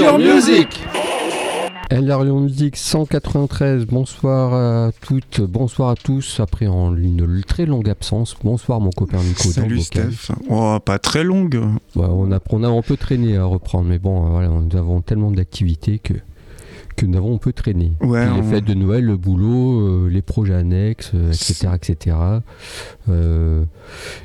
Music Larion Music 193, bonsoir à toutes, bonsoir à tous, après en une très longue absence. Bonsoir mon copain Nico. Salut Steph. Oh, pas très longue. on, a, on a un peu traîné à reprendre, mais bon, voilà, nous avons tellement d'activités que, que nous avons un peu traîné. les fêtes de Noël, le boulot, euh, les projets annexes, etc. Euh, etc. Euh,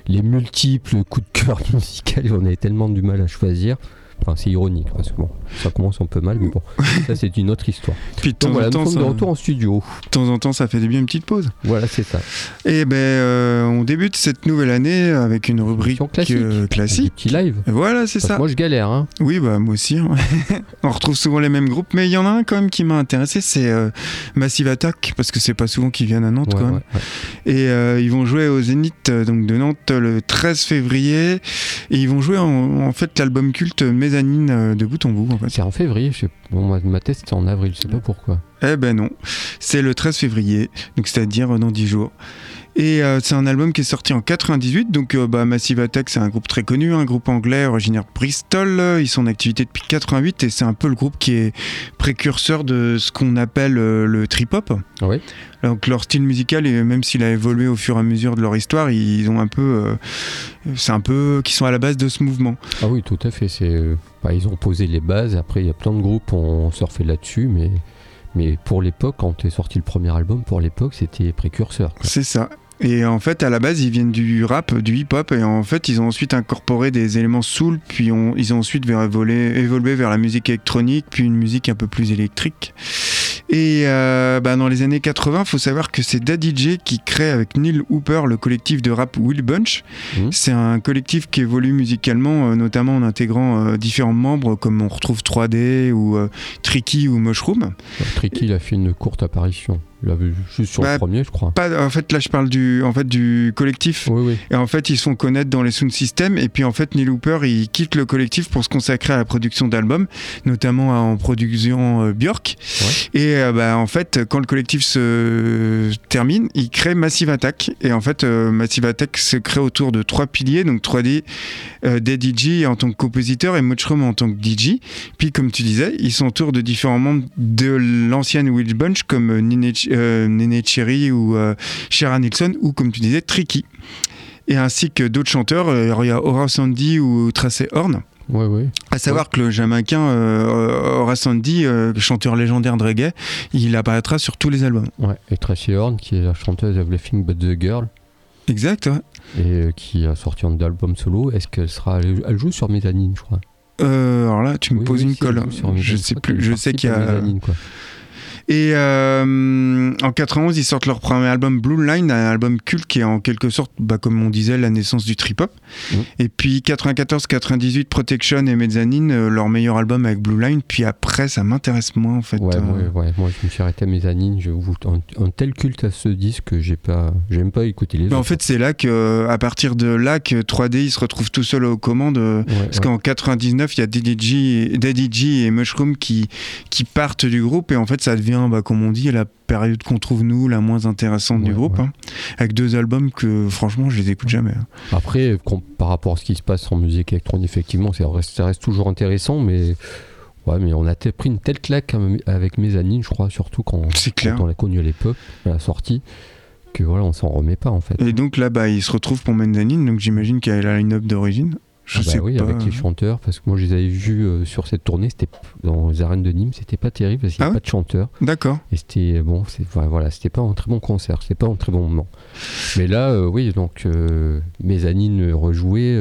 les multiples coups de cœur musicaux, on avait tellement du mal à choisir. Enfin, c'est ironique parce que bon, ça commence un peu mal, mais bon, ça c'est une autre histoire. Puis de temps voilà, en temps, de retour en studio. De temps en temps, ça fait bien une petite pause. Voilà, c'est ça. Et eh ben, euh, on débute cette nouvelle année avec une rubrique classique. Euh, classique. Petit live. voilà, c'est ça. moi, je galère. Hein. Oui, bah moi aussi. Hein. on retrouve souvent les mêmes groupes, mais il y en a un quand même qui m'a intéressé, c'est euh, Massive Attack, parce que c'est pas souvent qu'ils viennent à Nantes quand même. Et ils vont jouer au Zénith donc de Nantes le 13 février, et ils vont jouer en, en fait l'album culte Mezzanine de bout en bout. En fait. C'est en février, je sais... bon, ma test c'était en avril, je sais pas pourquoi. Eh ben non, c'est le 13 février, donc c'est-à-dire dans 10 jours. Et euh, c'est un album qui est sorti en 98, donc euh, bah, Massive Attack c'est un groupe très connu, un groupe anglais originaire de Bristol, ils sont en activité depuis 88 et c'est un peu le groupe qui est précurseur de ce qu'on appelle euh, le trip-hop. Oui. Donc leur style musical, et même s'il a évolué au fur et à mesure de leur histoire, ils ont un peu, c'est un peu, qui sont à la base de ce mouvement. Ah oui, tout à fait. C'est, bah, ils ont posé les bases. Après, il y a plein de groupes qui ont surfé là-dessus, mais mais pour l'époque, quand est sorti le premier album, pour l'époque, c'était précurseur. C'est ça. Et en fait, à la base, ils viennent du rap, du hip-hop, et en fait, ils ont ensuite incorporé des éléments soul, puis ils ont ensuite évolué, évolué vers la musique électronique, puis une musique un peu plus électrique. Et euh, bah, dans les années 80, il faut savoir que c'est Daddy J qui crée avec Neil Hooper le collectif de rap Will Bunch. Mmh. C'est un collectif qui évolue musicalement, euh, notamment en intégrant euh, différents membres comme on retrouve 3D ou Tricky ou Mushroom. Tricky, il a fait une courte apparition juste sur le bah, premier, je crois. Pas, en fait, là, je parle du, en fait, du collectif. Et en fait, ils se font connaître dans les sound systems. Et puis, en fait, Neil Hooper, il quitte le collectif pour se consacrer à la production d'albums, notamment en production euh, Björk. Et euh, bah, en fait, quand le collectif se termine, il crée Massive Attack. Et en fait, euh, Massive Attack se crée autour de trois piliers, donc 3D, DJ en tant que compositeur et Mushroom en tant que DJ. Puis, comme tu disais, ils sont autour de différents membres de l'ancienne Witch Bunch, comme Nine euh, Nene Cherry ou euh, Sharon Nilsson ou comme tu disais Tricky. Et ainsi que d'autres chanteurs, euh, il y a Horace Andy ou Tracey Horn. Ouais, ouais. À savoir que le Jamaïcain Horace Andy, chanteur légendaire de reggae, il apparaîtra sur tous les albums. Ouais, et Tracy Horn, qui est la chanteuse de Everything But the Girl. Exact, Et qui a sorti un album solo. Est-ce qu'elle sera. Elle joue sur Mezzanine, je crois? alors là, tu me poses une colle. Je sais plus. Je sais qu'il y a. Et euh, en 91, ils sortent leur premier album Blue Line, un album culte qui est en quelque sorte, bah, comme on disait, la naissance du trip-hop. Mmh. Et puis 94-98, Protection et Mezzanine, euh, leur meilleur album avec Blue Line. Puis après, ça m'intéresse moins en fait. Ouais, euh. ouais, moi je me suis arrêté à Mezzanine. Je un, un, tel culte à ce disque que j'ai pas, j'aime pas écouter les Mais En fait, c'est là que, à partir de là, que 3D il se retrouve tout seul aux commandes. parce qu'en 99, il y a Daddy G, et Mushroom qui, qui partent du groupe et en fait, ça devient bah, comme on dit, la période qu'on trouve nous la moins intéressante du groupe, hein. avec deux albums que franchement je les écoute jamais. Hein. Après, par rapport à ce qui se passe en musique électronique, effectivement, ça reste, ça reste toujours intéressant, mais Ouais, mais on a pris une telle claque avec Mezzanine, je crois, surtout quand, on l'a connu à l'époque, à la sortie, que voilà, on s'en remet pas en fait. Et donc là, bah, il se retrouve pour Mezzanine, donc j'imagine qu'il y a la line-up d'origine. Je ah bah sais oui, avec les chanteurs, parce que moi je les avais vus euh, sur cette tournée, c'était dans les arènes de Nîmes, c'était pas terrible parce qu'il n'y a ah pas de chanteurs. D'accord. Et c'était bon, voilà, c'était pas un très bon concert, c'était pas un très bon moment. Mais là, euh, oui, donc euh, Mezzanine rejouer.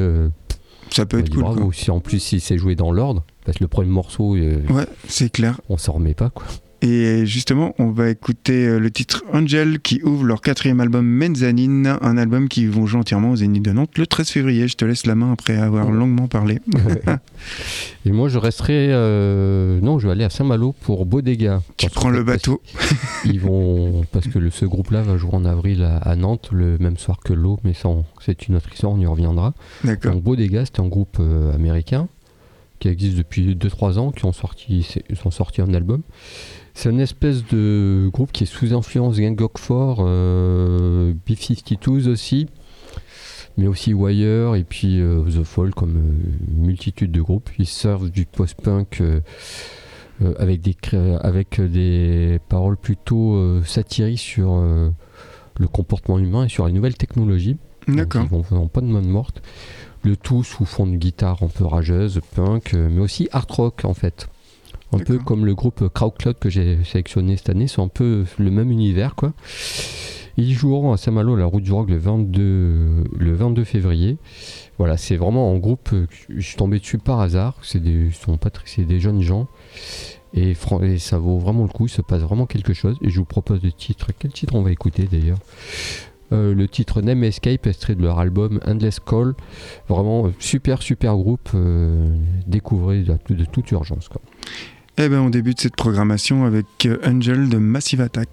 ça peut être cool. Bravo. Si en plus si c'est joué dans l'ordre, parce que le premier morceau. ouais, c'est clair. On s'en remet pas quoi. Et justement, on va écouter euh, le titre Angel qui ouvre leur quatrième album Mezzanine, un album qui vont jouer entièrement au Zénith de Nantes le 13 février. Je te laisse la main après avoir longuement parlé. Et moi, je resterai. Euh, non, je vais aller à Saint-Malo pour Bodega. Tu prends le bateau. Ils vont. Parce que ce groupe-là va jouer en avril à, Nantes, le même soir que l'eau, mais c'est une autre histoire, on y reviendra. D'accord. Donc Bodega, c'est un groupe euh, américain qui existe depuis 2-3 ans, qui ont sorti, ont sorti un album. C'est une espèce de groupe qui est sous influence Gang of Four, euh, B-52s aussi, mais aussi Wire et puis euh, The Fall comme euh, multitude de groupes. Ils servent du post-punk euh, avec, des, avec des paroles plutôt satiriques sur le comportement humain et sur les nouvelles technologies. D'accord. Ils vont pas de main morte. Le tout sous fond de guitare un peu rageuse, punk, mais aussi art rock en fait. Un peu comme le groupe Crowdcloud que j'ai sélectionné cette année, c'est un peu le même univers quoi. Ils joueront à Saint-Malo la route du rock le 22, le 22 février. Voilà, c'est vraiment en groupe, je suis tombé dessus par hasard. C'est des, sont pas c'est des jeunes gens. Et, et, ça vaut vraiment le coup, il se passe vraiment quelque chose. Et je vous propose des titres. Quel titre on va écouter d'ailleurs? Euh, le titre Name Escape, extrait de leur album Endless Call. Vraiment euh, super, super groupe. Euh, découvrez de, de, toute urgence. Quoi. Eh ben, on débute cette programmation avec Angel de Massive Attack.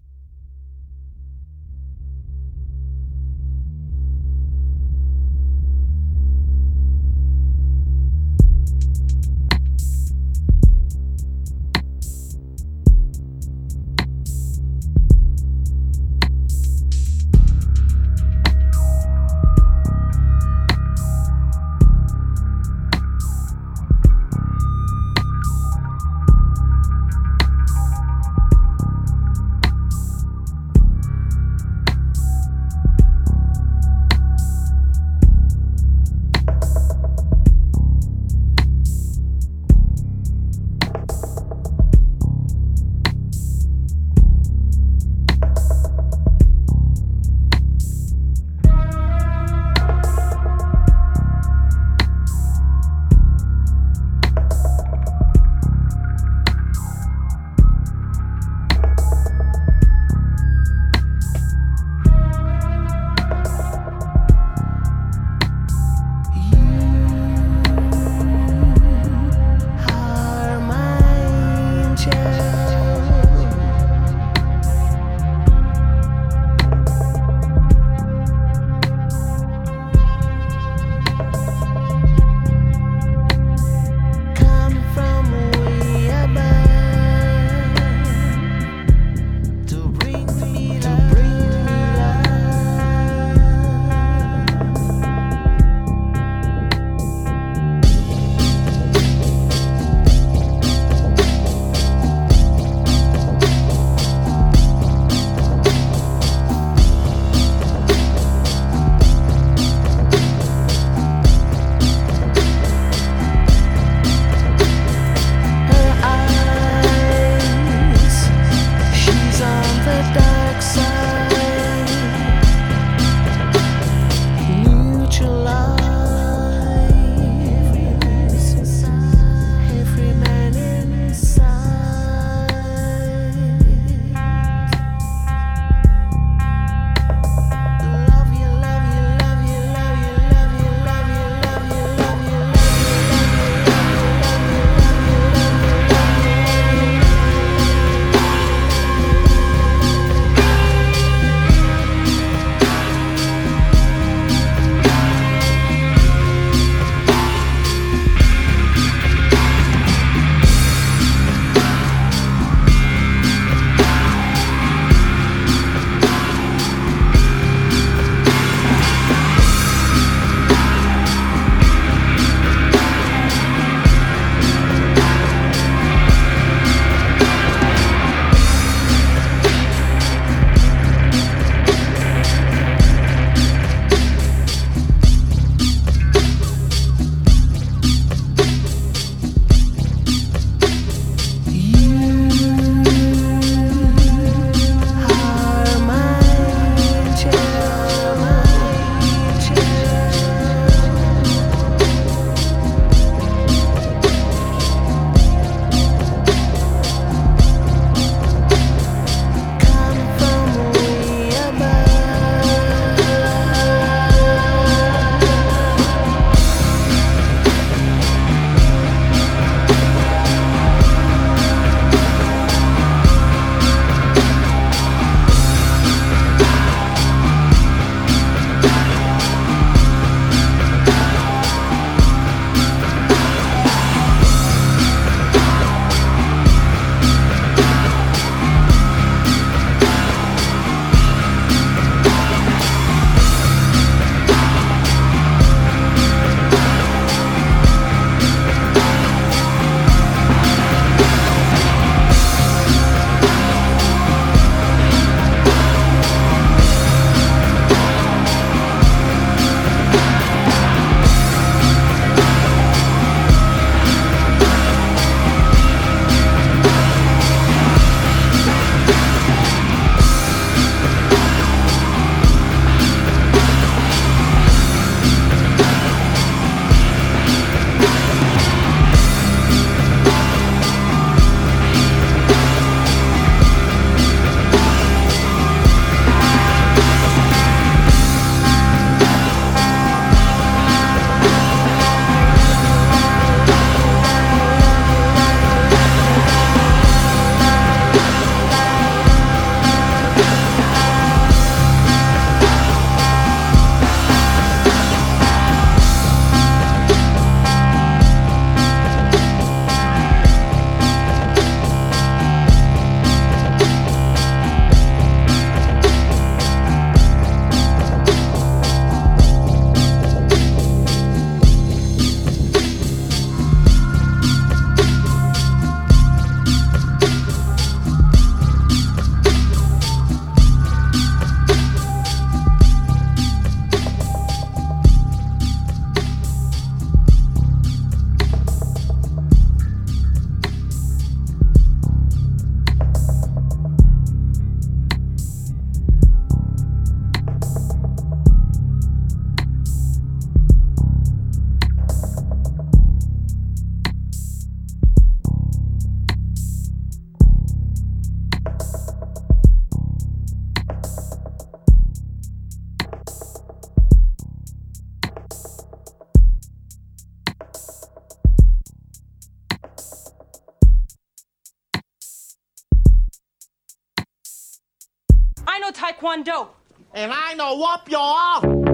on dope. And I know whoop y'all.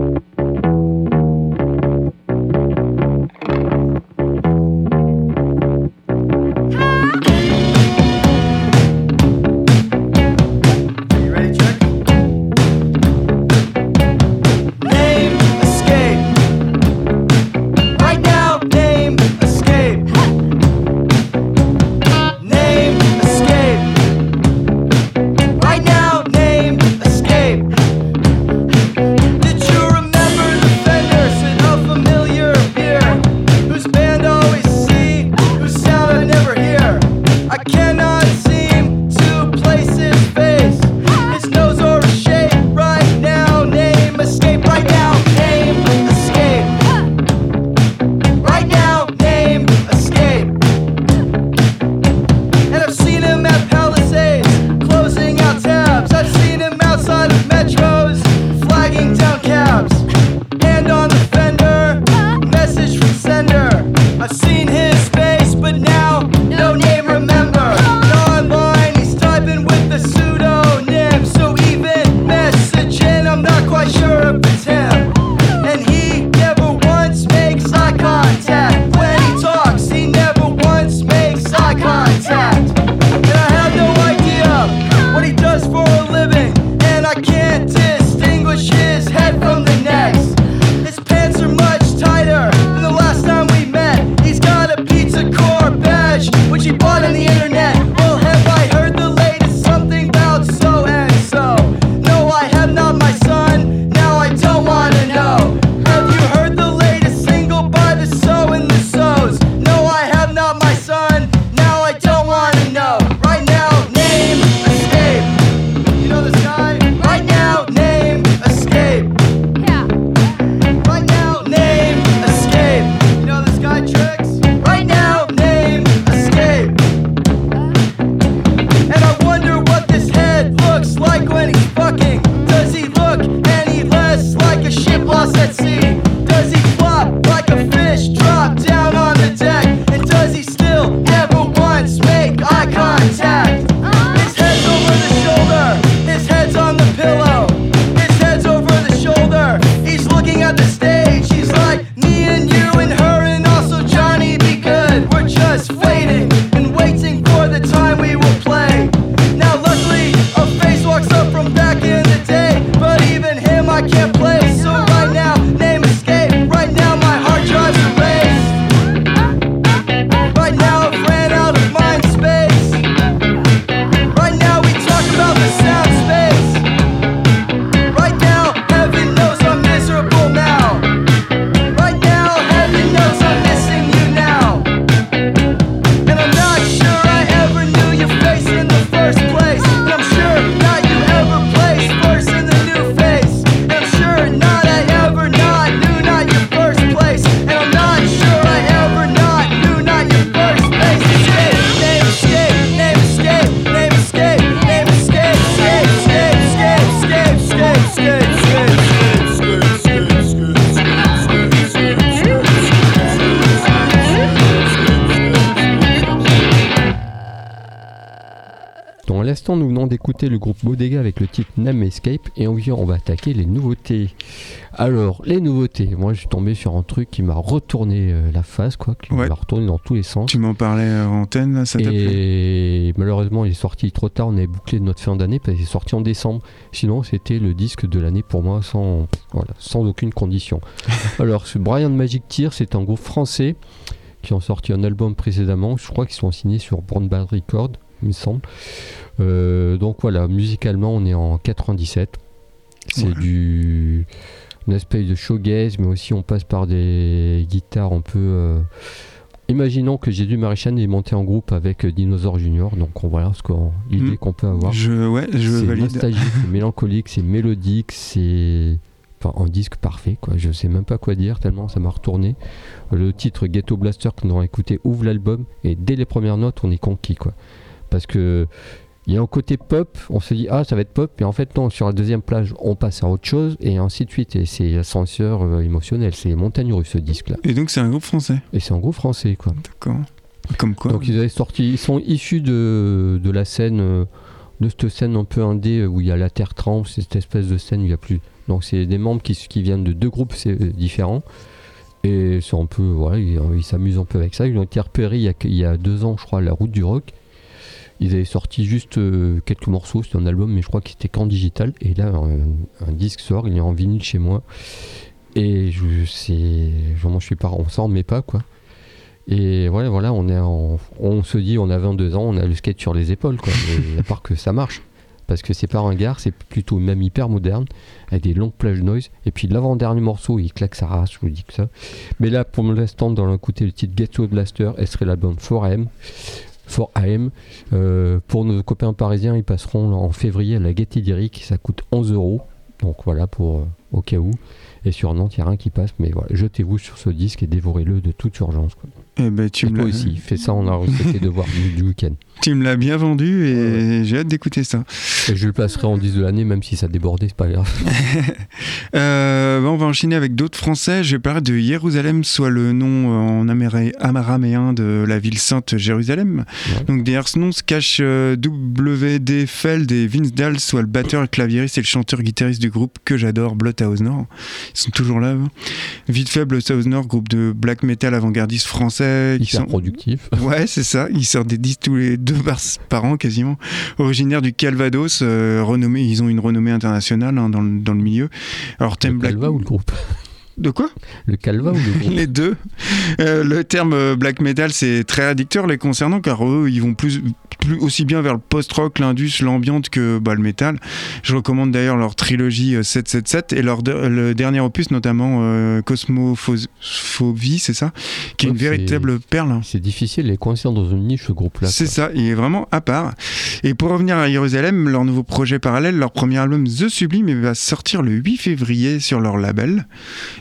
Le groupe Bodega avec le titre Name Escape et on va attaquer les nouveautés. Alors, les nouveautés, moi je suis tombé sur un truc qui m'a retourné euh, la face, quoi, qui m'a retourné dans tous les sens. Tu m'en parlais en antenne, ça t'a Et malheureusement, il est sorti trop tard, on avait bouclé notre fin d'année parce qu'il est sorti en décembre. Sinon, c'était le disque de l'année pour moi sans, sans aucune condition. Alors, ce Brian Magic Tear, c'est un groupe français qui ont sorti un album précédemment. Je crois qu'ils sont signés sur Brown Bad Record, il me semble. Euh, donc voilà, musicalement, on est en 97. C'est du une espèce de showgaze, mais aussi on passe par des guitares un peu. Euh, imaginons que Jésus Maréchal est monté en groupe avec Dinosaur Junior, donc on voilà ce l'idée hmm. qu'on peut avoir. Je, ouais, je c'est nostalgique, c'est mélancolique, c'est mélodique, c'est enfin, un disque parfait, quoi. Je sais même pas quoi dire tellement ça m'a retourné. Le titre Ghetto Blaster que nous avons écouté ouvre l'album et dès les premières notes on est conquis, quoi. Parce que il y a un côté pop, on se dit ah ça va être pop, et en fait non, sur la deuxième plage on passe à autre chose, et ainsi de suite, et c'est ascenseur euh, émotionnel, c'est montagne russe ce disque là. Et donc c'est un groupe français? Et c'est un groupe français quoi. D'accord. Comme quoi Donc ils avaient sorti, ils sont issus de, de la scène, euh, de cette scène un peu indé où il y a la Terre tremble, cette espèce de scène où il y a plus. Donc c'est des membres qui, qui viennent de deux groupes différents. Et c'est un peu, voilà, ils s'amusent un peu avec ça. Ils ont été repérés il y, a, il y, a, deux ans, je crois, à la route du rock. Ils avaient sorti juste euh, quelques morceaux, c'était un album, mais je crois qu'il était qu'en digital. Et là, un, disque sort, il est en vinyle chez moi. Et je sais, je suis pas, on s'en remet pas, quoi. Et voilà, on, est on se dit, on a 22 ans, on a le skate sur les épaules, quoi. à part que ça marche. Parce que c'est pas un gare, c'est plutôt même hyper moderne, avec des longues plages noise. Et puis l'avant-dernier morceau, il claque sa race, je vous dis que ça. Mais là, pour l'instant, dans l'écouter le titre Get to Blaster, elle serait l'album 4AM. 4AM. Euh, pour nos copains parisiens, ils passeront en février à la Gaîté Lyrique, ça coûte 11 euros. Donc voilà, pour euh, au cas où. Et sur Nantes, il n'y a rien qui passe, mais voilà, jetez-vous sur ce disque et dévorez-le de toute urgence. Quoi. Eh ben, tu et toi aussi, fais ça, on a reçu de voir du week-end. Tu me l'as bien vendu et j'ai hâte d'écouter ça. Et je le placerai en 10 de l'année, même si ça débordait, c'est pas grave. euh, on va enchaîner avec d'autres Français. Je vais parler de Jérusalem, soit le nom en amaraméen de la ville sainte Jérusalem. Donc derrière ce nom se cache euh, W.D. Feld et Vince Dahl, soit le batteur et claviériste et le chanteur-guitariste du groupe que j'adore, Bloodhouse Nord. Ils sont toujours là. Hein. Vite faible, Bloodhouse Nord, groupe de black metal avant-gardiste français. Ils sont productifs. Ouais, c'est ça. Ils sortent des disques tous les deux par, an quasiment, originaire du Calvados, euh, renommé, ils ont une renommée internationale hein, dans, le, dans, le, milieu. Alors thème Black... ou le groupe? De quoi Le calva ou le groupe Les deux. Euh, le terme euh, black metal, c'est très addicteur les concernant, car eux, ils vont plus, plus aussi bien vers le post-rock, l'indus, l'ambiante que bah, le metal. Je recommande d'ailleurs leur trilogie 777 euh, et leur le dernier opus, notamment euh, Cosmophobie, c'est ça? Qui est une véritable perle. Hein. C'est difficile, les coincés dans une niche, ce groupe-là. C'est ça, il est vraiment à part. Et pour revenir à Jérusalem, leur nouveau projet parallèle, leur premier album The Sublime, va sortir le 8 février sur leur label.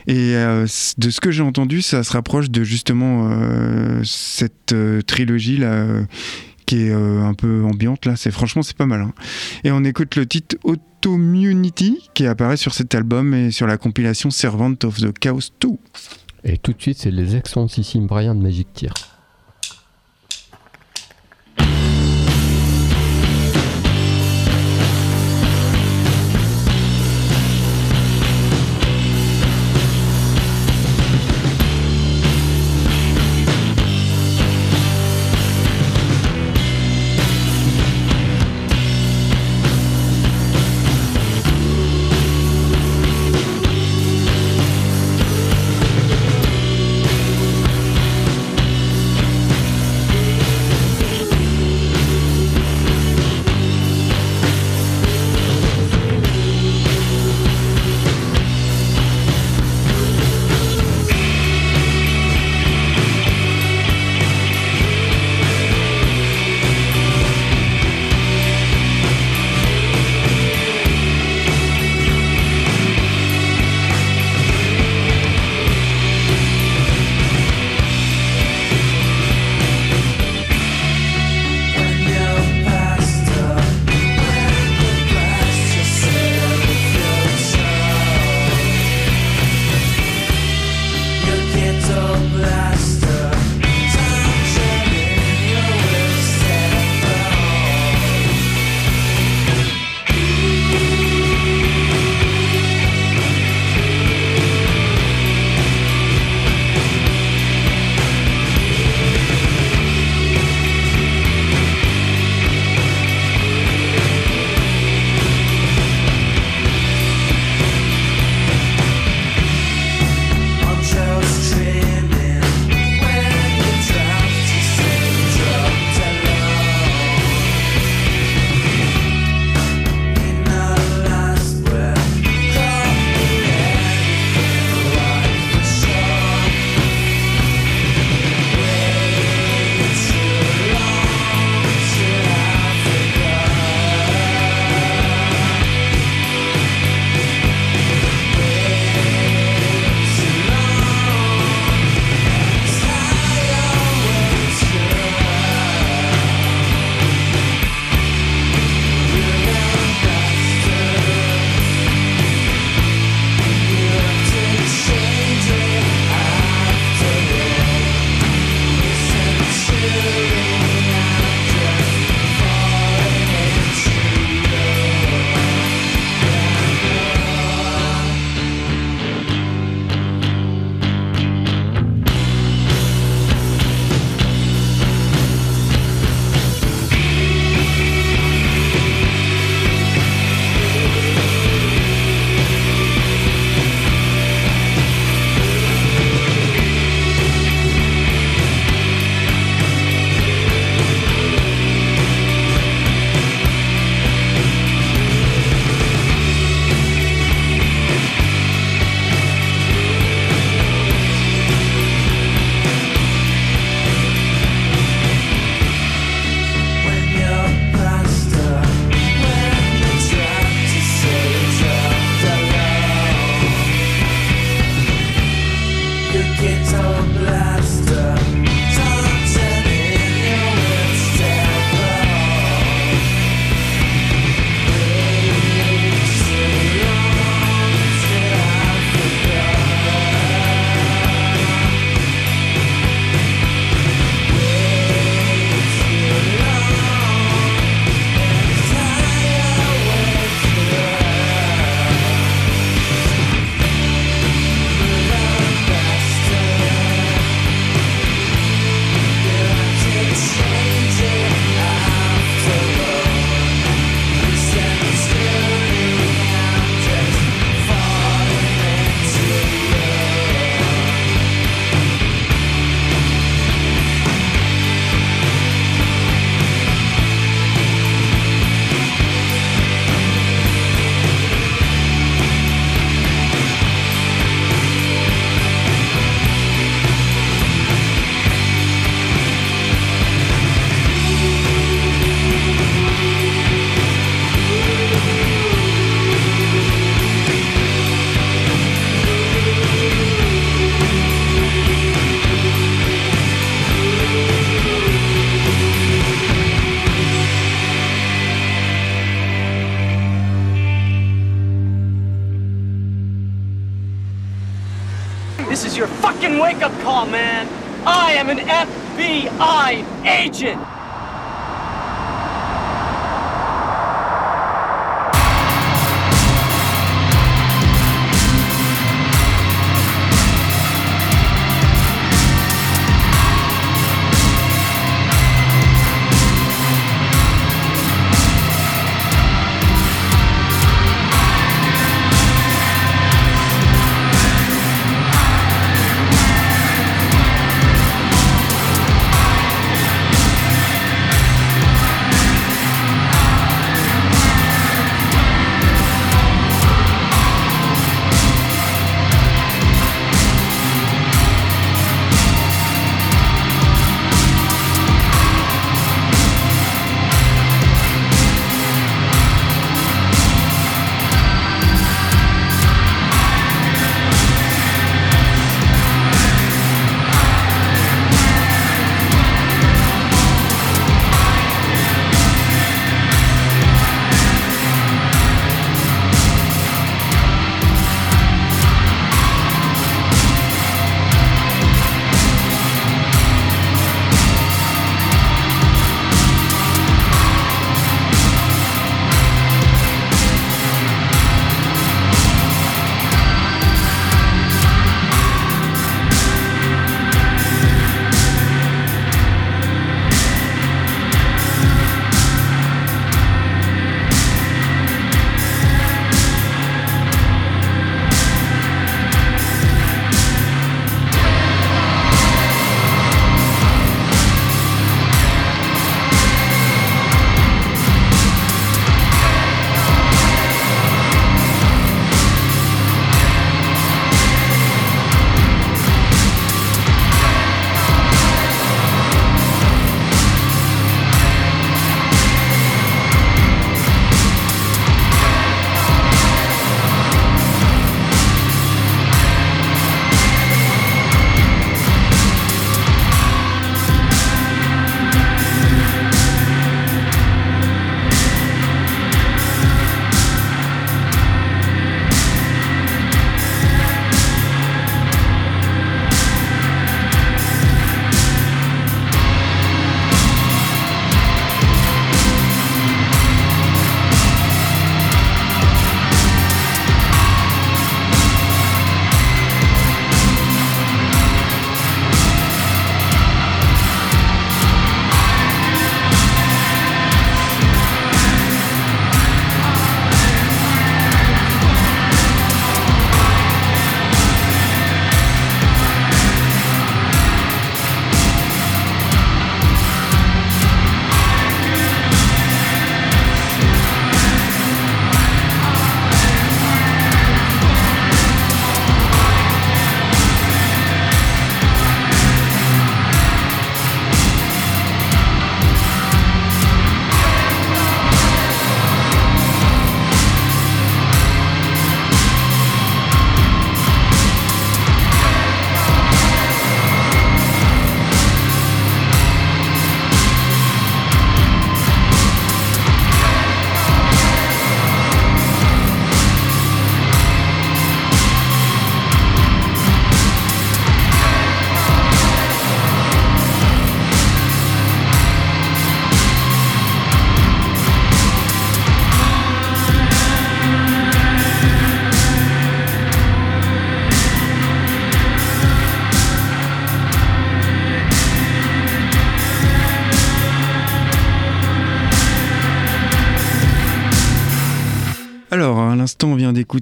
Et euh, de ce que j'ai entendu, ça se rapproche de justement euh, cette euh, trilogie là qui est un peu ambiante là. C'est franchement c'est pas mal. Hein. Et on écoute le titre Automunity qui apparaît sur cet album et sur la compilation Servant of the Chaos 2. Et tout de suite, c'est les excellentissimes Brian de Magic Tear.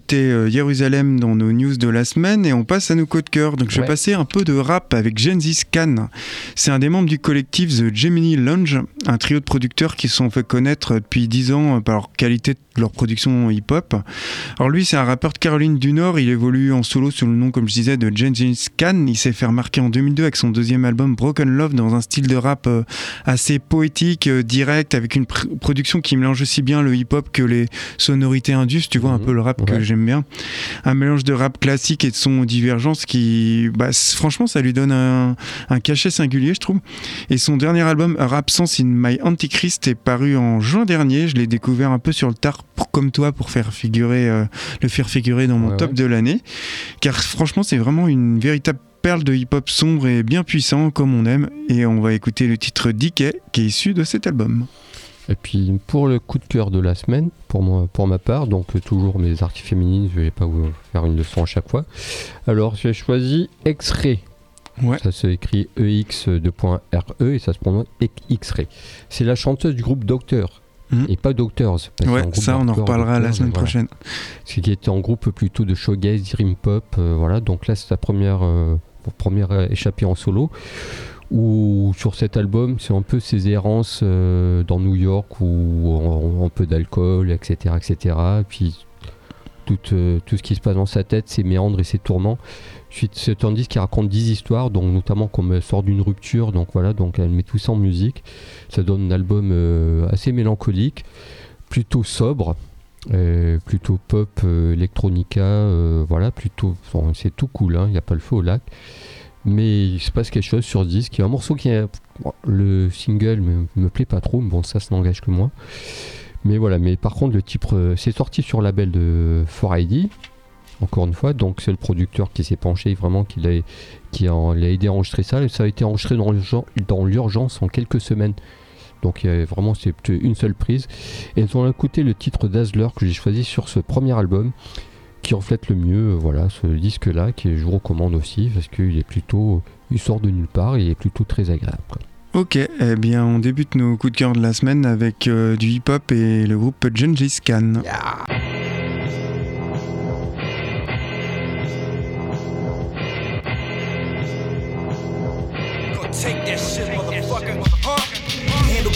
D'écouter euh, Jérusalem dans nos news de la semaine et on passe à nos coups de cœur. Donc, je vais passer un peu de rap avec Genzi Scan. C'est un des membres du collectif The Gemini Lounge, un trio de producteurs qui se sont fait connaître depuis 10 ans par leur qualité de leur production hip-hop. Alors, lui, c'est un rappeur de Caroline du Nord. Il évolue en solo sous le nom, comme je disais, de Genzi Scan. Il s'est fait remarquer en 2002 avec son deuxième album Broken Love dans un style de rap euh, assez poétique, euh, direct, avec une production qui mélange aussi bien le hip-hop que les sonorités indus, tu vois, un mhm. peu le rap que j'aime bien. Un mélange de rap classique et de son divergence qui, bah, franchement, ça lui donne un, cachet singulier, je trouve. Et son dernier album, Rap Sense in My Antichrist, est paru en juin dernier. Je l'ai découvert un peu sur le tard, comme toi, pour faire figurer, euh, le faire figurer dans mon top de l'année. Car franchement, c'est vraiment une véritable perle de hip-hop sombre et bien puissant, comme on aime. Et on va écouter le titre Decay, qui est issu de cet album. Et puis pour le coup de cœur de la semaine, pour, moi, pour ma part, donc toujours mes artistes féminines, je vais pas vous faire une leçon à chaque fois. Alors j'ai choisi X-Ray. Ça se écrit EX2.RE et ça se prononce X-Ray. C'est la chanteuse du groupe Docteur. Mhm. Et pas Doctors. Ouais, ça on en reparlera la semaine prochaine. Ce qui était en groupe plutôt de showgaze, dream pop, euh, voilà. Donc là c'est sa première, euh, première échappée en solo où sur cet album, c'est un peu ses errances euh, dans New York où un peu d'alcool, etc., etc. Et puis tout, euh, tout, ce qui se passe dans sa tête, ses méandres et ses tourments. C'est un disque qui raconte 10 histoires, donc notamment comme elle sort d'une rupture, donc voilà, donc elle met tout ça en musique. Ça donne un album euh, assez mélancolique, plutôt sobre, plutôt pop, electronica, voilà, plutôt, c'est tout cool, hein, il n'y a pas le feu au lac mais il se passe quelque chose sur ce disque. Il y a un morceau qui est. le single me, me plaît pas trop, mais bon, ça, ça n'engage que moi. Mais voilà, mais par contre, le titre, euh, c'est sorti sur le label de 4ID, encore une fois, donc c'est le producteur qui s'est penché vraiment, qui l'a, qui a, aidé à enregistrer ça, et ça a été enregistré dans l'urgence en quelques semaines. Donc vraiment, c'est une seule prise. Et ils ont écouté le titre Dazzler que j'ai choisi sur ce premier album qui reflète le mieux euh, voilà, ce disque-là, que je vous recommande aussi, parce qu'il est plutôt. Il sort de nulle part et il est plutôt très agréable. Ok, eh bien on débute nos coups de cœur de la semaine avec euh, du hip-hop et le groupe Gengis Khan.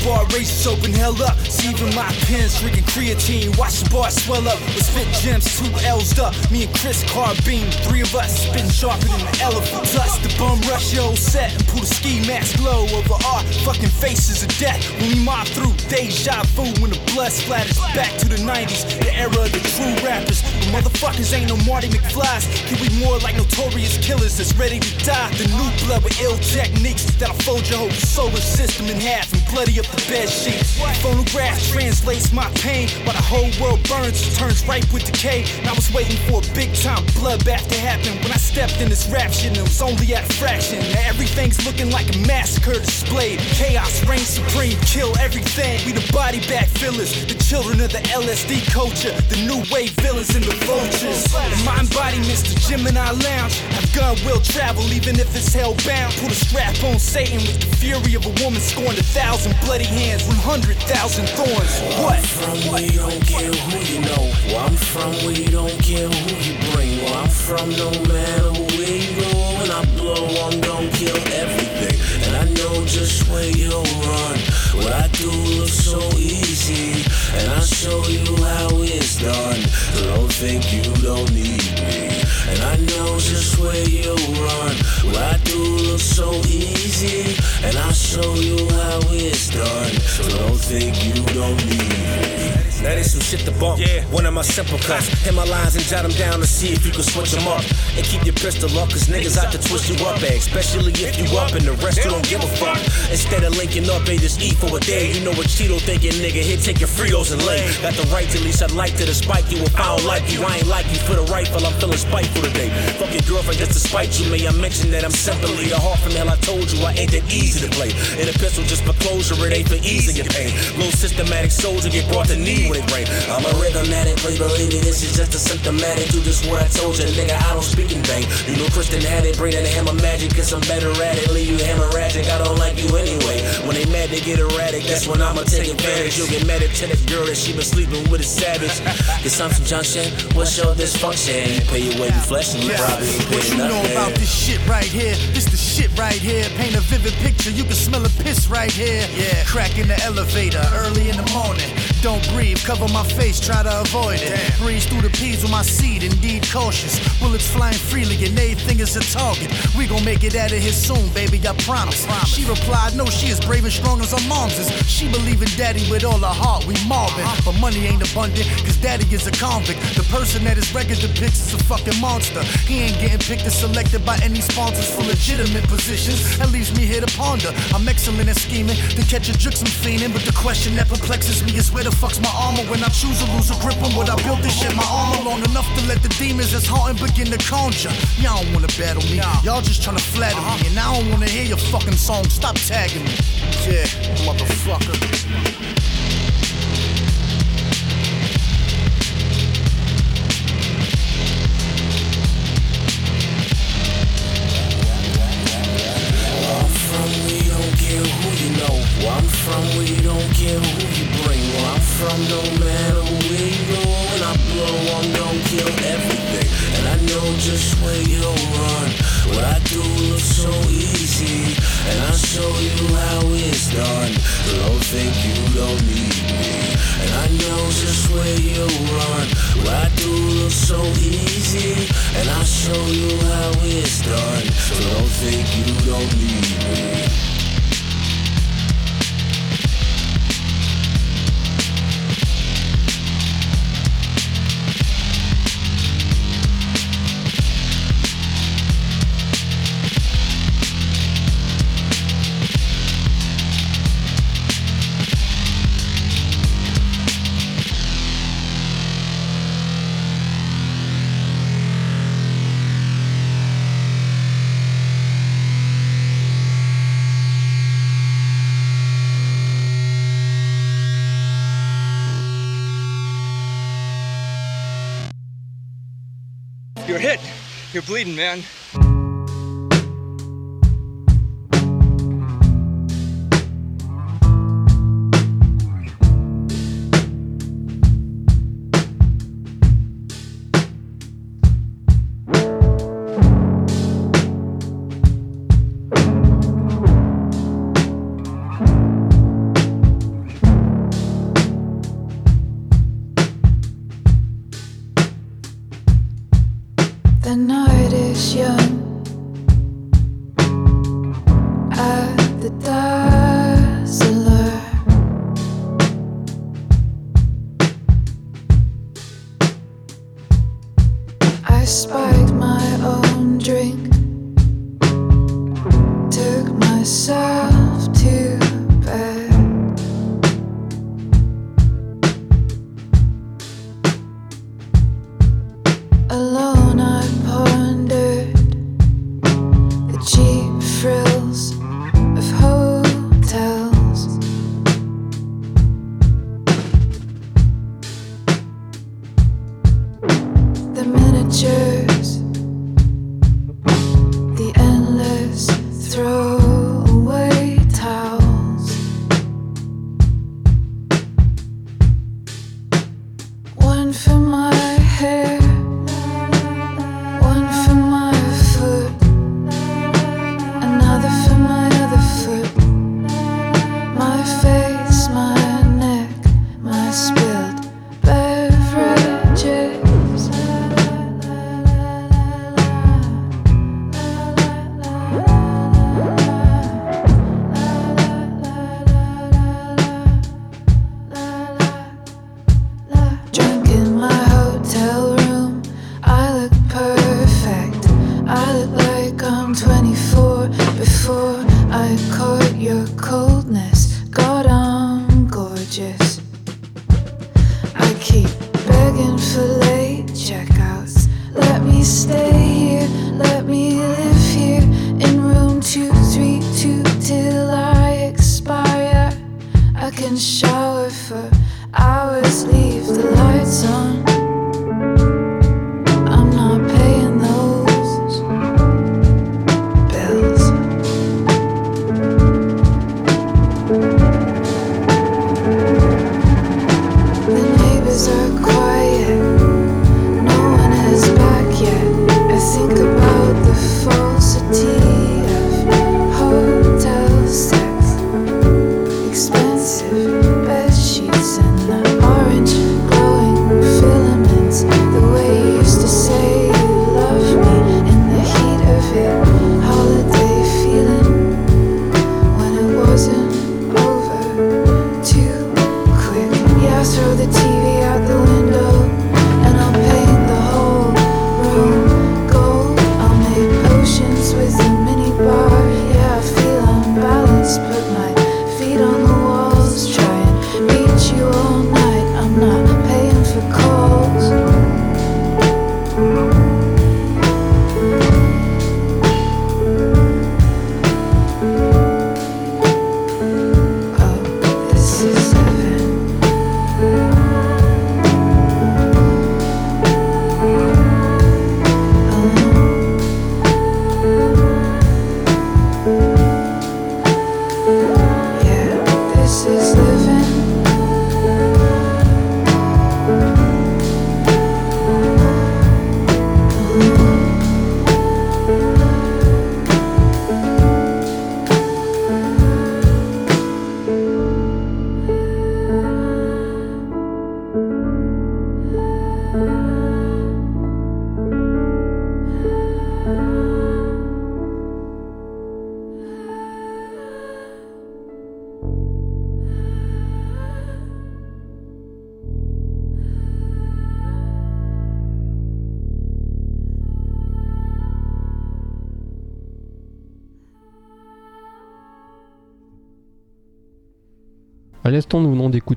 Bar races open hell up. Even my pens drinking creatine. Watch the bar swell up. With spit gems, two L's up. Me and Chris Carbine, three of us spitting sharper than the elephant. Dust the bum rush your yo set and pull the ski mask low over our fucking faces of death. When we mob through deja vu when the blood splatters back to the 90s, the era of the true rappers. The motherfuckers ain't no Marty McFly's. Can we more like notorious killers that's ready to die? The new blood with ill techniques that'll fold your whole solar system in half and bloody up the bed sheets. Phonograph translates my pain while the whole world burns, turns ripe with decay. And I was waiting for a big time bloodbath to happen when I stepped in this rap shit and it was only at a fraction. Now everything's looking like a massacre displayed. Chaos reigns supreme, kill everything. We the body back fillers, the children of the LSD culture, the new wave villains and the vultures. And my the Gemini Lounge, have gun will travel even if it's hell bound. Put a strap on Satan with the fury of a woman scorned a thousand bloody hands, 100,000 thorns. What? I'm from where you don't care who you know. Where I'm from you don't care who you bring. Where I'm from, no matter where you go. When I blow, I'm gonna kill everything. Know just where you'll run. What I do looks so easy. And I'll show you how it's done. Don't think you don't need me. And I know just where you run. What I do looks so easy. And I'll show you how it's done. So don't think you don't need me. Now there's some shit to bump. Yeah. One of my simple cuts. Hit my lines and jot them down to see if you can switch them up. And keep your pistol up, cause niggas out to twist you up, eh? Especially if you up and the rest you don't give a fuck. Instead of linking up, eh, just eat for a day. You know what Cheeto thinking, nigga. Here, take your Fritos and lay. Got the right to least I'd like to despite you. If I don't like you, I ain't like you for the rifle. I'm feeling spiteful today. Fuck your girlfriend just to spite you. May I mention that I'm simply a heart from hell. I told you I ain't that easy to play. And a pistol just for closure, it ain't for easing your pain. Little systematic soldier get brought to knee when it rain. I'm a rhythm addict, please believe me, this is just a symptomatic to this what I told you, nigga, I don't speak in vain. You know Christian had it, bring that hammer magic, cause I'm better at it, leave you hemorrhagic I don't like you anyway. When they mad, they get erratic. That's when I'ma take advantage. You'll get mad at tennis girl that she been sleeping with a savage. Consumption junction, what's your dysfunction? You pay your way, you flesh, and you probably ain't What you know about this shit right here? This the shit right here. Paint a vivid picture, you can smell a piss right here. Yeah, crack in the elevator early in the morning. Don't breathe, cover my face, try to avoid it. Damn. Breeze through the peas with my seed, indeed cautious. Bullets flying freely, and everything is a target. We gon' make it out of here soon, baby, I promise. promise. She replied, No, she is brave and strong as her mom's is. She believe in daddy with all her heart, we Marvin. Uh-huh. But money ain't abundant, cause daddy is a convict. The person that his record depicts is a fucking monster. He ain't getting picked or selected by any sponsors for legitimate positions. That leaves me here to ponder. I'm excellent at scheming, to catch a drink, I'm fiending. But the question that perplexes me is where the fuck's my armor when I choose to lose a grip on what I built this shit. My armor long enough to let the demons that's haunting begin to conjure. Y'all don't wanna battle me, y'all just trying to flatter me. Uh-huh. And I don't wanna hear your fucking song, stop tagging me. Yeah, motherfucker. Where I'm from, we don't care who you bring. Where I'm from, no matter where you go. When I blow, I'm gon' kill everything. And I know just where you'll run. What I do looks so easy. And I'll show you how it's done. Don't think you don't need me. And I know just where you'll run. What I do looks so easy. And I'll show you how it's done. So don't think you don't need me. Man.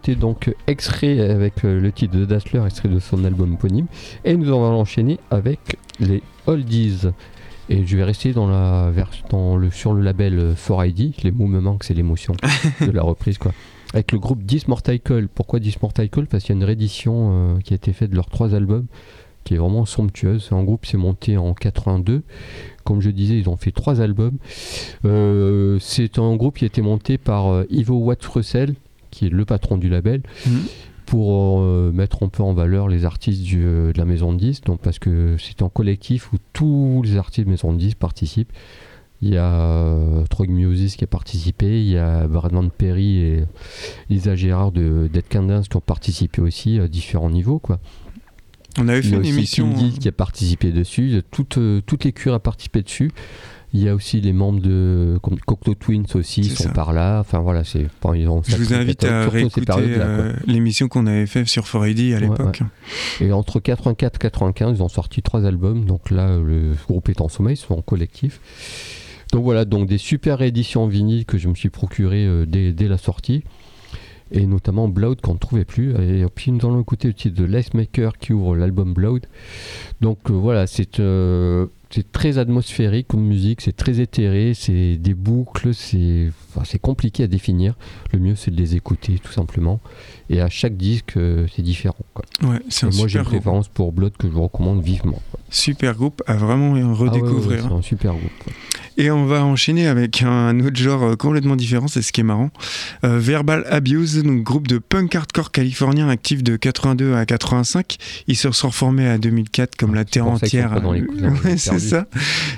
D'écouter donc Extrait avec euh, le titre de Dassler, extrait de son album éponyme. Et nous allons enchaîner avec les Oldies. Et je vais rester dans la, dans le, sur le label 4ID. Les mots me manquent, c'est l'émotion de la reprise. quoi. Avec le groupe Dismorticle. Pourquoi Dismorticle Parce qu'il y a une réédition euh, qui a été faite de leurs trois albums qui est vraiment somptueuse. Un groupe s'est monté en 82. Comme je disais, ils ont fait trois albums. Euh, c'est un groupe qui a été monté par euh, Ivo Watts-Russell, qui est le patron du label. Mhm. pour mettre un peu en valeur les artistes de la maison de 10, donc parce que c'est un collectif où tous les artistes de maison de 10 participent. Il y a euh, Trog qui a participé, il y a Brandon Perry et Lisa Gérard de Dead Candence qui ont participé aussi à différents niveaux. Quoi. On avait fait une émission. Cindy qui a participé dessus, toute, euh, toutes les cures a participé dessus. Il y a aussi les membres de Cocteau Twins aussi sont par là. Enfin voilà, c'est. Je vous invite à réécouter euh, l'émission qu'on avait fait sur 4 à l'époque. Et entre 84 et 95, ils ont sorti trois albums. Donc là, le groupe est en sommeil, ils sont en collectif. Donc voilà, donc des super rééditions en vinyle que je me suis procuré euh, dès, la sortie. Et notamment Blood qu'on ne trouvait plus. Et puis nous allons écouter le titre de Maker qui ouvre l'album Blood. Donc euh, voilà, c'est c'est très atmosphérique comme musique, c'est très éthéré, c'est des boucles, c'est enfin, compliqué à définir. Le mieux c'est de les écouter tout simplement. Et à chaque disque c'est différent. Ouais, c'est moi j'ai une préférence pour Blood que je vous recommande vivement. Super groupe à vraiment redécouvrir. Ah c'est un super groupe. Et on va enchaîner avec un autre genre euh, complètement différent, c'est ce qui est marrant. Euh, Verbal Abuse, donc groupe de punk hardcore californien actif de 82 à 85. Ils se sont reformés à 2004 comme la terre entière. ouais, c'est ça,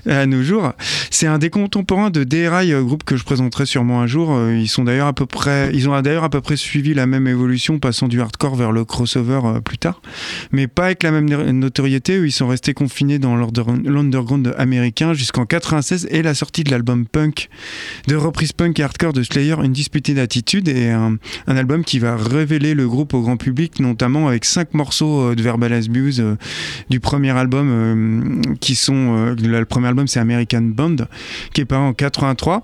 à nos jours. C'est un des contemporains de DRI, euh, groupe que je présenterai sûrement un jour. Ils sont d'ailleurs à peu près, ils ont d'ailleurs à peu près suivi la même évolution, passant du hardcore vers le crossover plus tard, mais pas avec la même notoriété. Où ils sont restés confinés dans l'underground américain jusqu'en 96 et la sortie de l'album punk, de reprise punk et hardcore de Slayer, Une disputée d'attitude, et un, album qui va révéler le groupe au grand public, notamment avec cinq morceaux euh, de Verbal Abuse euh, du premier album, euh, qui sont, le premier album c'est American Band, qui est paru en 83.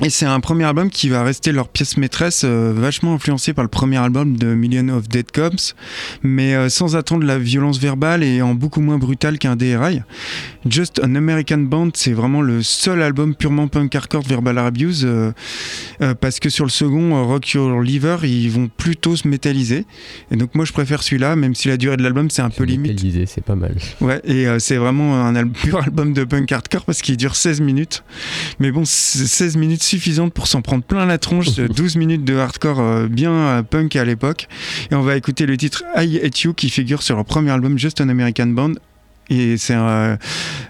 Et c'est un premier album qui va rester leur pièce maîtresse, euh, vachement influencé par le premier album de Million of Dead Cops, mais euh, sans attendre la violence verbale et en beaucoup moins brutal qu'un DRI. Just an American Band, c'est vraiment le seul album purement punk hardcore Verbal Abuse, euh, parce que sur le second, Rock Your Liver, ils vont plutôt se métalliser. Et donc moi je préfère celui-là, même si la durée de l'album c'est un peu limite. Métallisé, c'est pas mal. Ouais, et c'est vraiment un pur album de punk hardcore parce qu'il dure 16 minutes. Mais bon, 16 minutes suffisante pour s'en prendre plein la tronche de 12 minutes de hardcore euh, bien euh, punk à l'époque. Et on va écouter le titre I Hate You qui figure sur leur premier album Just an American Band. Et c'est euh,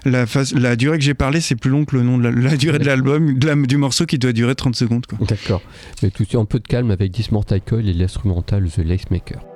la, la durée que j'ai parlé, c'est plus long que le nom de la, durée de l'album, du morceau qui doit durer 30 secondes. D'accord. Mais tout un peu de calme avec Dismorticle et l'instrumental The Lace Maker.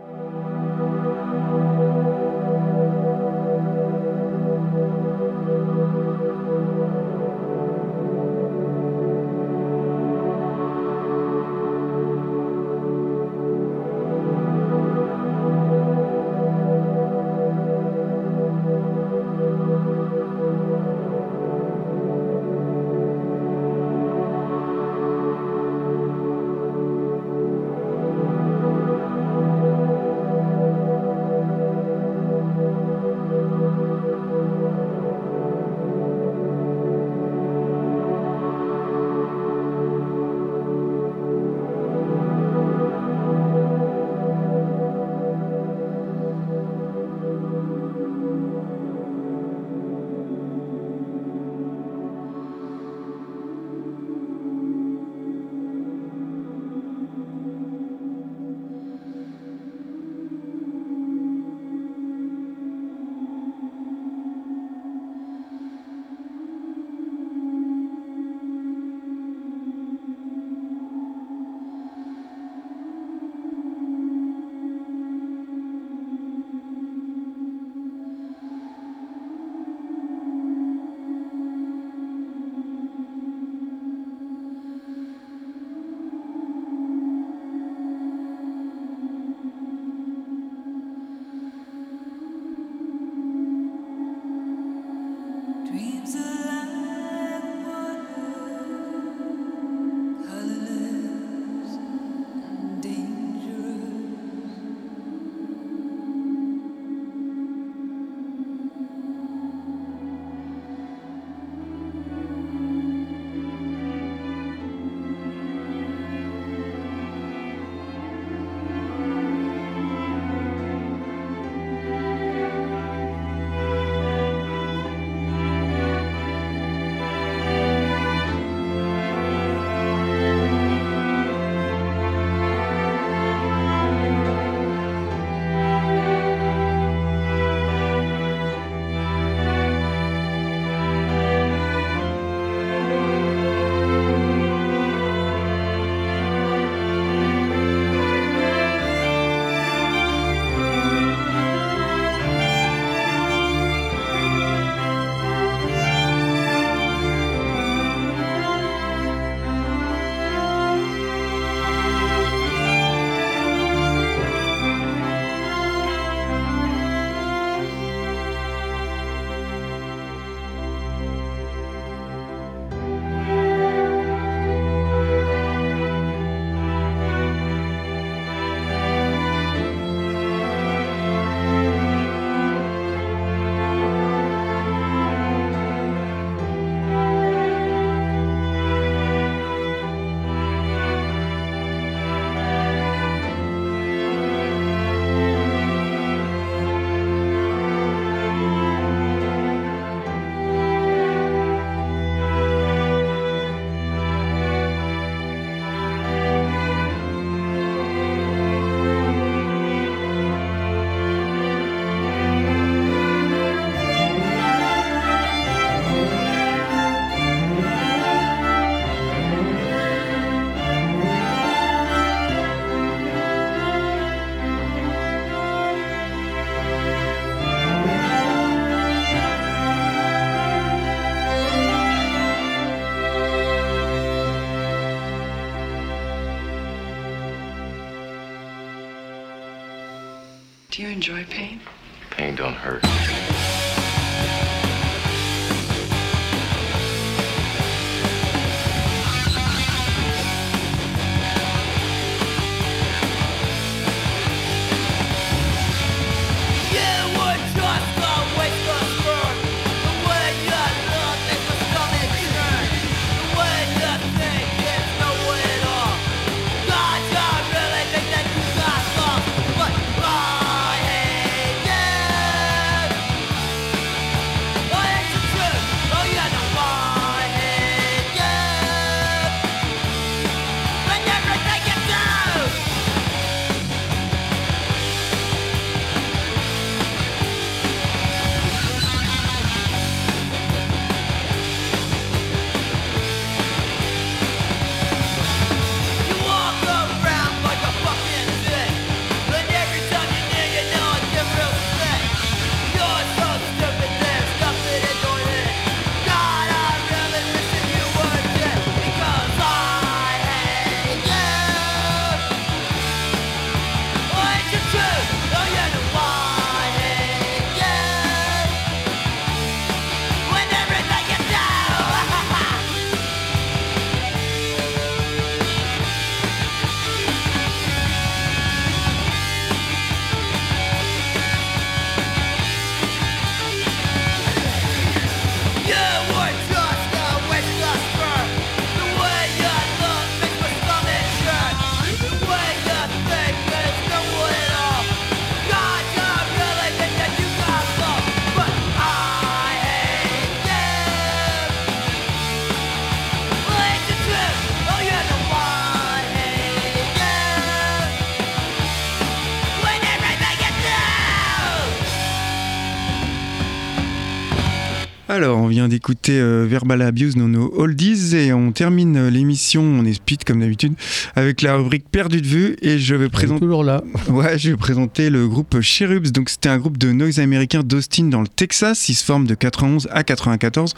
Alors, on vient d'écouter euh, Verbal Abuse dans nos oldies et on termine euh, l'émission, on est speed comme d'habitude, avec la rubrique Perdu de vue et je vais présenter. toujours là. Ouais, je vais présenter le groupe Cherubs. Donc, c'était un groupe de noise américain d'Austin dans le Texas. Il se forme de 91 à 94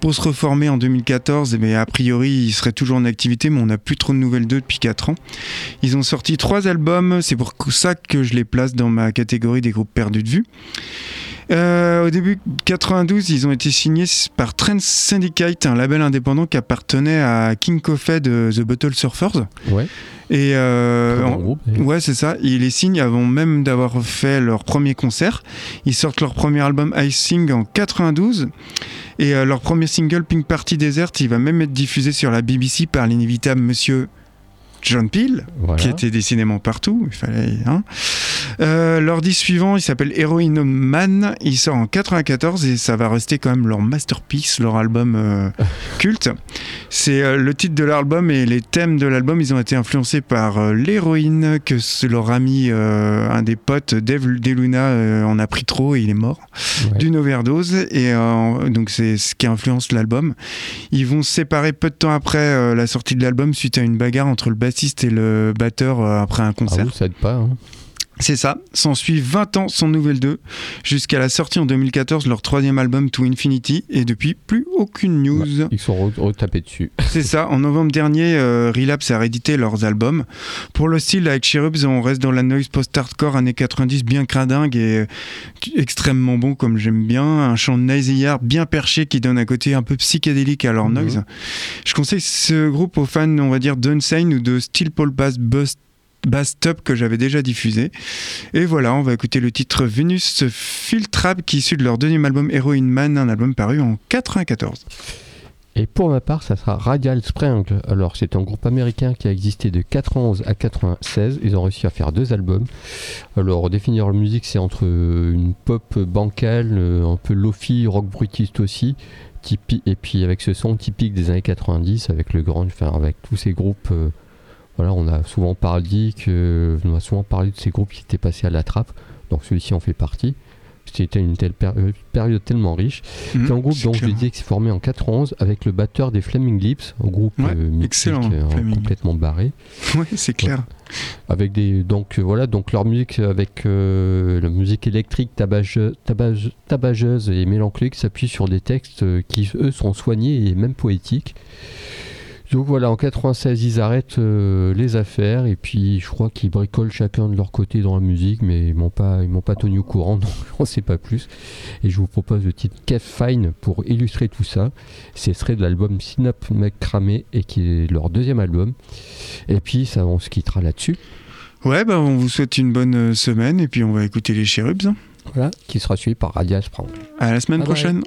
pour se reformer en 2014. Mais a priori, il serait toujours en activité, mais on n'a plus trop de nouvelles d'eux depuis 4 ans. Ils ont sorti trois albums. C'est pour ça que je les place dans ma catégorie des groupes perdus de vue. Euh, au début 92, ils ont été signés par Trend Syndicate, un label indépendant qui appartenait à King Coffey de The Bottle Surfers. Ouais. Et euh, ouais, c'est ça. Ils les signent avant même d'avoir fait leur premier concert. Ils sortent leur premier album Icing en 92. Et euh, leur premier single Pink Party Desert, il va même être diffusé sur la BBC par l'inévitable monsieur John Peel, qui était décidément partout. Il fallait. Hein. Euh, leur disque suivant, il s'appelle Heroin Man. Il sort en 94 et ça va rester quand même leur masterpiece, leur album euh, culte. C'est euh, le titre de l'album et les thèmes de l'album. Ils ont été influencés par l'héroïne que leur ami, un des potes, Dave DeLuna, en a pris trop et il est mort d'une overdose. Et donc c'est ce qui influence l'album. Ils vont se séparer peu de temps après la sortie de l'album suite à une bagarre entre le bassiste et le batteur après un concert. Ah ça aide pas. Hein. C'est ça, s'ensuit 20 ans sans nouvelle d'eux, jusqu'à la sortie en 2014 leur troisième album To Infinity, et depuis plus aucune news. ils sont retapés dessus. C'est ça, en novembre dernier, euh, Relapse a réédité leurs albums. Pour le style, avec Cherubs, on reste dans la noise post-hardcore années 90 bien cradingue et euh, extrêmement bon comme j'aime bien. Un chant de Noisy bien perché qui donne un côté un peu psychédélique à leur mhm. noise. Je conseille ce groupe aux fans, on va dire, d'Unsane ou de Steel Paul Bass Bust bass top que j'avais déjà diffusé. Et voilà, on va écouter le titre Venus Filtrab qui est issu de leur deuxième album Heroin Man, un album paru en 94. Et pour ma part, ça sera Radial Spring. Alors, c'est un groupe américain qui a existé de 91 à 96. Ils ont réussi à faire deux albums. Alors, définir leur musique, c'est entre une pop bancale, un peu lofi, rock brutiste aussi, et puis avec ce son typique des années 90, avec le grand, enfin, avec tous ces groupes. Euh, voilà, on a souvent parlé que, on a souvent parlé de ces groupes qui étaient passés à la trappe. Donc celui-ci en fait partie. C'était une telle période tellement riche. Mmh, c'est un groupe dont je disais que c'est formé en 91 avec le batteur des Flaming Lips, un groupe euh, excellent, euh, complètement barré. Oui, c'est clair. Avec des donc euh, voilà donc leur musique avec la musique électrique tabageuse, tabageuse et mélancolique s'appuie sur des textes qui eux sont soignés et même poétiques. Donc voilà, en 96, ils arrêtent euh, les affaires et puis je crois qu'ils bricolent chacun de leur côté dans la musique, mais ils m'ont pas, ils m'ont pas tenu au courant, donc on sait pas plus. Et je vous propose le titre Kev Fine pour illustrer tout ça. Ce serait de l'album Synap Cramé et qui est leur deuxième album. Et puis ça, on se quittera là-dessus. Ouais, bah on vous souhaite une bonne euh, semaine et puis on va écouter les Cherubs. Voilà, qui sera suivi par Radias Prang. À la semaine prochaine.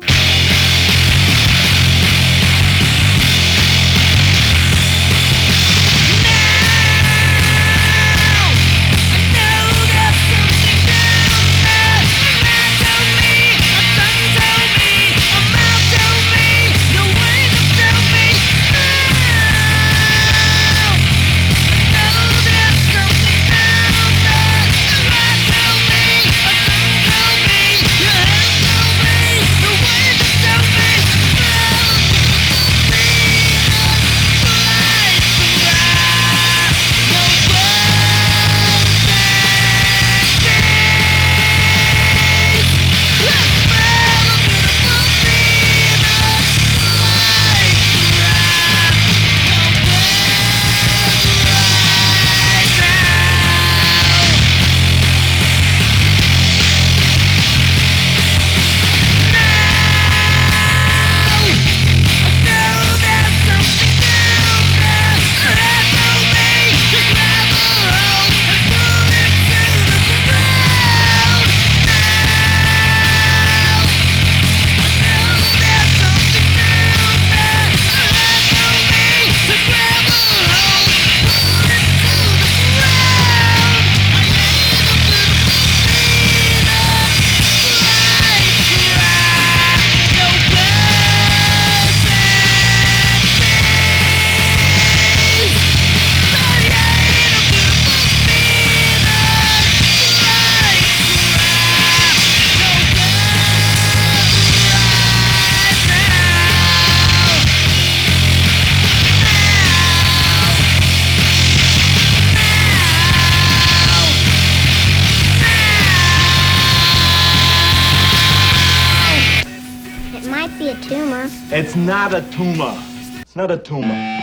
Not a tumor. It's not a tumor.